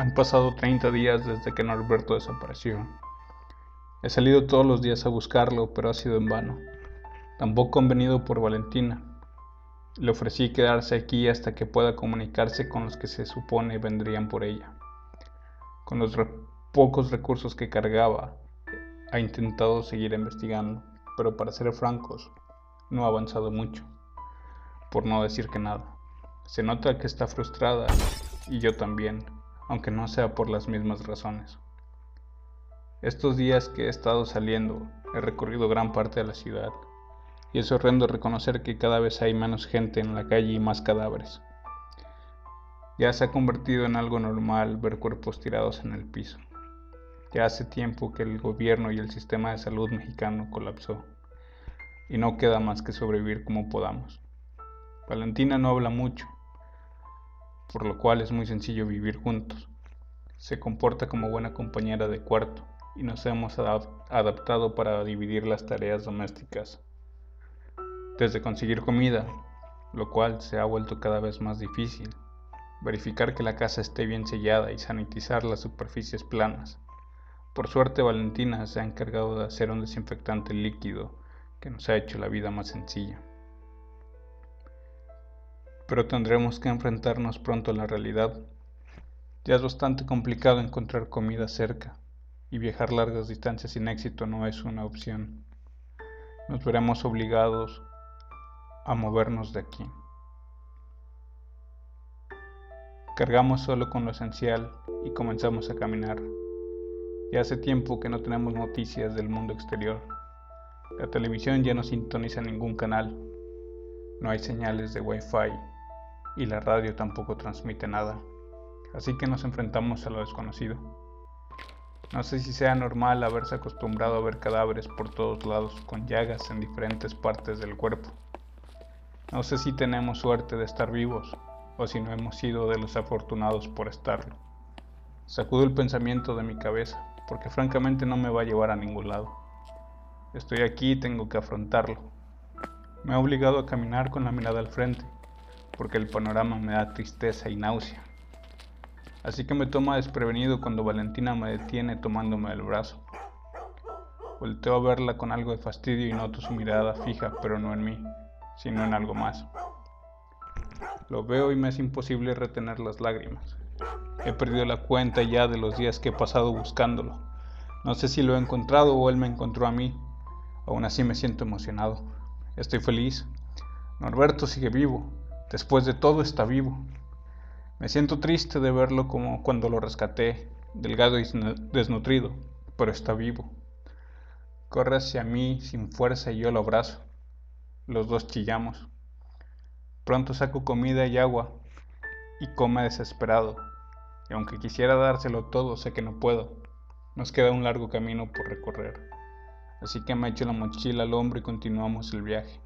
Han pasado 30 días desde que Norberto desapareció. He salido todos los días a buscarlo, pero ha sido en vano. Tampoco han venido por Valentina. Le ofrecí quedarse aquí hasta que pueda comunicarse con los que se supone vendrían por ella. Con los pocos recursos que cargaba, ha intentado seguir investigando, pero para ser francos, no ha avanzado mucho, por no decir que nada. Se nota que está frustrada y yo también, aunque no sea por las mismas razones. Estos días que he estado saliendo, he recorrido gran parte de la ciudad y es horrendo reconocer que cada vez hay menos gente en la calle y más cadáveres. Ya se ha convertido en algo normal ver cuerpos tirados en el piso. Ya hace tiempo que el gobierno y el sistema de salud mexicano colapsó y no queda más que sobrevivir como podamos. Valentina no habla mucho, por lo cual es muy sencillo vivir juntos. Se comporta como buena compañera de cuarto y nos hemos adaptado para dividir las tareas domésticas. Desde conseguir comida, lo cual se ha vuelto cada vez más difícil, verificar que la casa esté bien sellada y sanitizar las superficies planas, por suerte Valentina se ha encargado de hacer un desinfectante líquido que nos ha hecho la vida más sencilla. Pero tendremos que enfrentarnos pronto a la realidad. Ya es bastante complicado encontrar comida cerca y viajar largas distancias sin éxito no es una opción. Nos veremos obligados a movernos de aquí. Cargamos solo con lo esencial y comenzamos a caminar. Ya hace tiempo que no tenemos noticias del mundo exterior. La televisión ya no sintoniza ningún canal. No hay señales de Wi-Fi y la radio tampoco transmite nada. Así que nos enfrentamos a lo desconocido. No sé si sea normal haberse acostumbrado a ver cadáveres por todos lados con llagas en diferentes partes del cuerpo. No sé si tenemos suerte de estar vivos o si no hemos sido de los afortunados por estarlo. Sacudo el pensamiento de mi cabeza porque francamente no me va a llevar a ningún lado. Estoy aquí y tengo que afrontarlo. Me ha obligado a caminar con la mirada al frente, porque el panorama me da tristeza y náusea. Así que me toma desprevenido cuando Valentina me detiene tomándome el brazo. Volteo a verla con algo de fastidio y noto su mirada fija, pero no en mí, sino en algo más. Lo veo y me es imposible retener las lágrimas. He perdido la cuenta ya de los días que he pasado buscándolo. No sé si lo he encontrado o él me encontró a mí. Aún así me siento emocionado. Estoy feliz. Norberto sigue vivo. Después de todo está vivo. Me siento triste de verlo como cuando lo rescaté, delgado y desnutrido, pero está vivo. Corre hacia mí sin fuerza y yo lo abrazo. Los dos chillamos. Pronto saco comida y agua y come desesperado y aunque quisiera dárselo todo, sé que no puedo. Nos queda un largo camino por recorrer. Así que me echo la mochila al hombro y continuamos el viaje.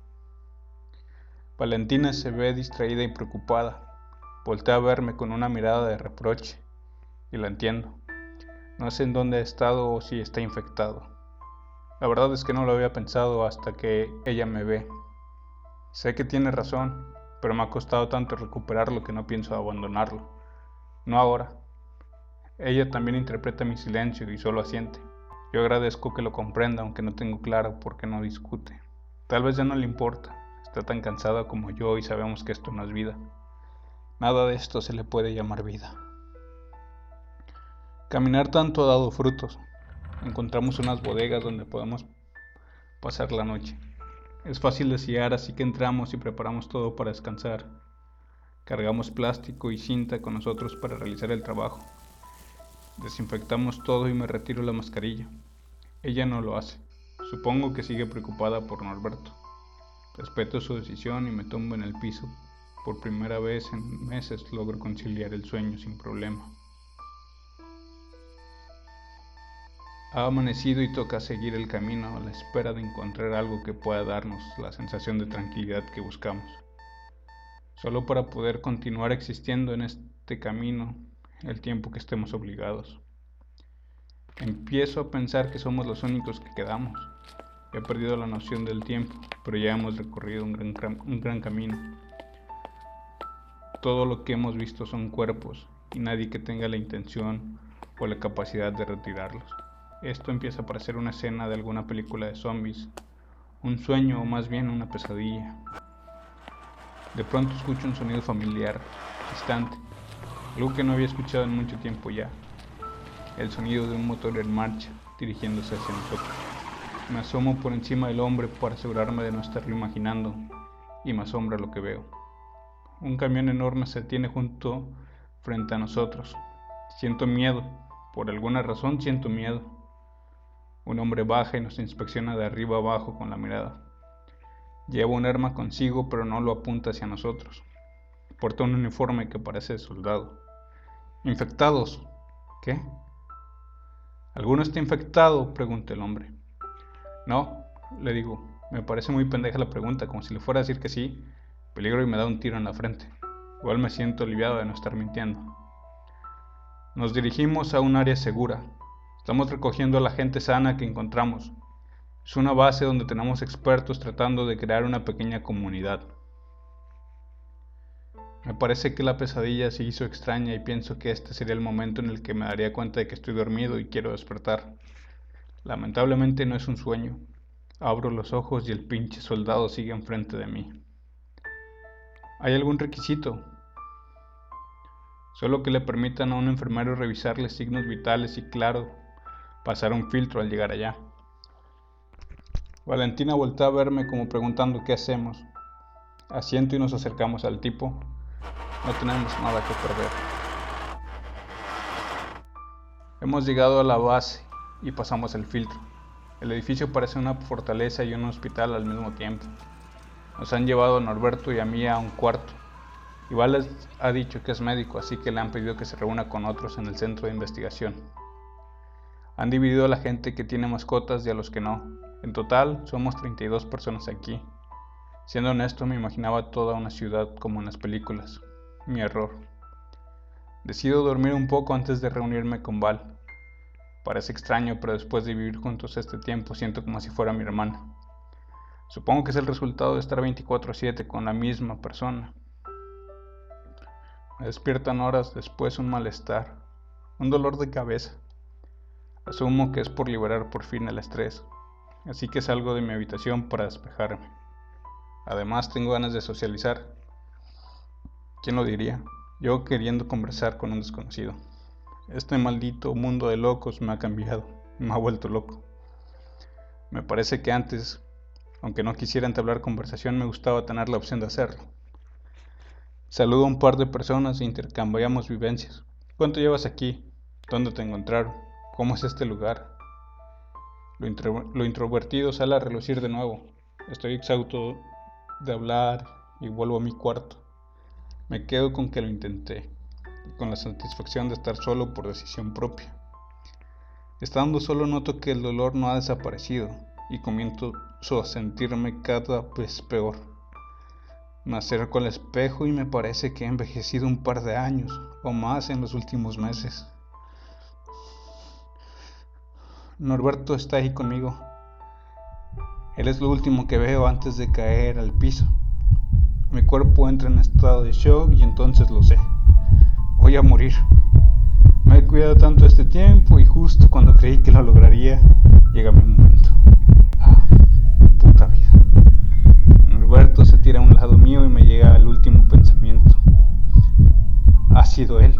Valentina se ve distraída y preocupada. Voltea a verme con una mirada de reproche. Y la entiendo. No sé en dónde ha estado o si está infectado. La verdad es que no lo había pensado hasta que ella me ve. Sé que tiene razón, pero me ha costado tanto recuperarlo que no pienso abandonarlo. No ahora. Ella también interpreta mi silencio y solo asiente. Yo agradezco que lo comprenda, aunque no tengo claro por qué no discute. Tal vez ya no le importa. Está tan cansada como yo y sabemos que esto no es vida. Nada de esto se le puede llamar vida. Caminar tanto ha dado frutos. Encontramos unas bodegas donde podemos pasar la noche. Es fácil desear, así que entramos y preparamos todo para descansar. Cargamos plástico y cinta con nosotros para realizar el trabajo. Desinfectamos todo y me retiro la mascarilla. Ella no lo hace. Supongo que sigue preocupada por Norberto. Respeto su decisión y me tumbo en el piso. Por primera vez en meses logro conciliar el sueño sin problema. Ha amanecido y toca seguir el camino a la espera de encontrar algo que pueda darnos la sensación de tranquilidad que buscamos solo para poder continuar existiendo en este camino el tiempo que estemos obligados. Empiezo a pensar que somos los únicos que quedamos. He perdido la noción del tiempo, pero ya hemos recorrido un gran, un gran camino. Todo lo que hemos visto son cuerpos y nadie que tenga la intención o la capacidad de retirarlos. Esto empieza a parecer una escena de alguna película de zombies, un sueño o más bien una pesadilla. De pronto escucho un sonido familiar, distante, algo que no había escuchado en mucho tiempo ya. El sonido de un motor en marcha, dirigiéndose hacia nosotros. Me asomo por encima del hombre para asegurarme de no estarlo imaginando, y me asombra lo que veo. Un camión enorme se detiene junto frente a nosotros. Siento miedo, por alguna razón siento miedo. Un hombre baja y nos inspecciona de arriba abajo con la mirada. Lleva un arma consigo, pero no lo apunta hacia nosotros. Porta un uniforme que parece de soldado. Infectados. ¿Qué? ¿Alguno está infectado? pregunta el hombre. No, le digo. Me parece muy pendeja la pregunta, como si le fuera a decir que sí. Peligro y me da un tiro en la frente. Igual me siento aliviado de no estar mintiendo. Nos dirigimos a un área segura, Estamos recogiendo a la gente sana que encontramos. Es una base donde tenemos expertos tratando de crear una pequeña comunidad. Me parece que la pesadilla se hizo extraña y pienso que este sería el momento en el que me daría cuenta de que estoy dormido y quiero despertar. Lamentablemente no es un sueño. Abro los ojos y el pinche soldado sigue enfrente de mí. ¿Hay algún requisito? Solo que le permitan a un enfermero revisarle signos vitales y claro, pasar un filtro al llegar allá. Valentina voltea a verme como preguntando qué hacemos. Asiento y nos acercamos al tipo. No tenemos nada que perder. Hemos llegado a la base y pasamos el filtro. El edificio parece una fortaleza y un hospital al mismo tiempo. Nos han llevado a Norberto y a mí a un cuarto. Igual les ha dicho que es médico, así que le han pedido que se reúna con otros en el centro de investigación. Han dividido a la gente que tiene mascotas y a los que no. En total, somos 32 personas aquí. Siendo honesto, me imaginaba toda una ciudad como en las películas. Mi error. Decido dormir un poco antes de reunirme con Val. Parece extraño, pero después de vivir juntos este tiempo siento como si fuera mi hermana. Supongo que es el resultado de estar 24/7 con la misma persona. Me despiertan horas después un malestar, un dolor de cabeza. Asumo que es por liberar por fin el estrés, así que salgo de mi habitación para despejarme. Además tengo ganas de socializar. ¿Quién lo diría? Yo queriendo conversar con un desconocido. Este maldito mundo de locos me ha cambiado, me ha vuelto loco. Me parece que antes, aunque no quisiera entablar conversación, me gustaba tener la opción de hacerlo. Saludo a un par de personas e intercambiamos vivencias. ¿Cuánto llevas aquí? ¿Dónde te encontraron? ¿Cómo es este lugar? Lo, introvertido sale a relucir de nuevo. Estoy exhausto de hablar y vuelvo a mi cuarto. Me quedo con que lo intenté con la satisfacción de estar solo por decisión propia. Estando solo noto que el dolor no ha desaparecido y comienzo a sentirme cada vez peor. Me acerco al espejo y me parece que he envejecido un par de años o más en los últimos meses. Norberto está ahí conmigo. Él es lo último que veo antes de caer al piso. Mi cuerpo entra en estado de shock y entonces lo sé. Voy a morir. Me he cuidado tanto este tiempo y justo cuando creí que lo lograría, llega mi momento. Ah, puta vida. Norberto se tira a un lado mío y me llega el último pensamiento. Ha sido él.